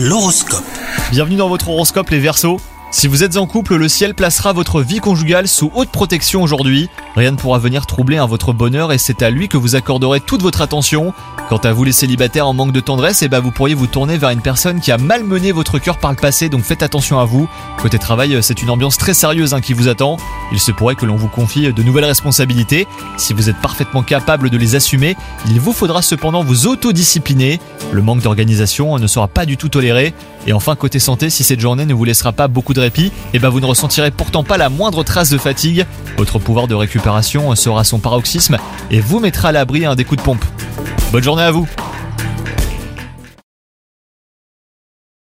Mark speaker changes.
Speaker 1: L'horoscope.
Speaker 2: Bienvenue dans votre horoscope les Verseaux. Si vous êtes en couple, le ciel placera votre vie conjugale sous haute protection aujourd'hui. Rien ne pourra venir troubler un votre bonheur et c'est à lui que vous accorderez toute votre attention. Quant à vous les célibataires en manque de tendresse, eh ben vous pourriez vous tourner vers une personne qui a malmené votre cœur par le passé, donc faites attention à vous. Côté travail, c'est une ambiance très sérieuse hein, qui vous attend. Il se pourrait que l'on vous confie de nouvelles responsabilités. Si vous êtes parfaitement capable de les assumer, il vous faudra cependant vous autodiscipliner. Le manque d'organisation ne sera pas du tout toléré. Et enfin, côté santé, si cette journée ne vous laissera pas beaucoup de répit, eh ben vous ne ressentirez pourtant pas la moindre trace de fatigue. Votre pouvoir de récupération sera son paroxysme et vous mettra à l'abri un des coups de pompe. Bonne journée à vous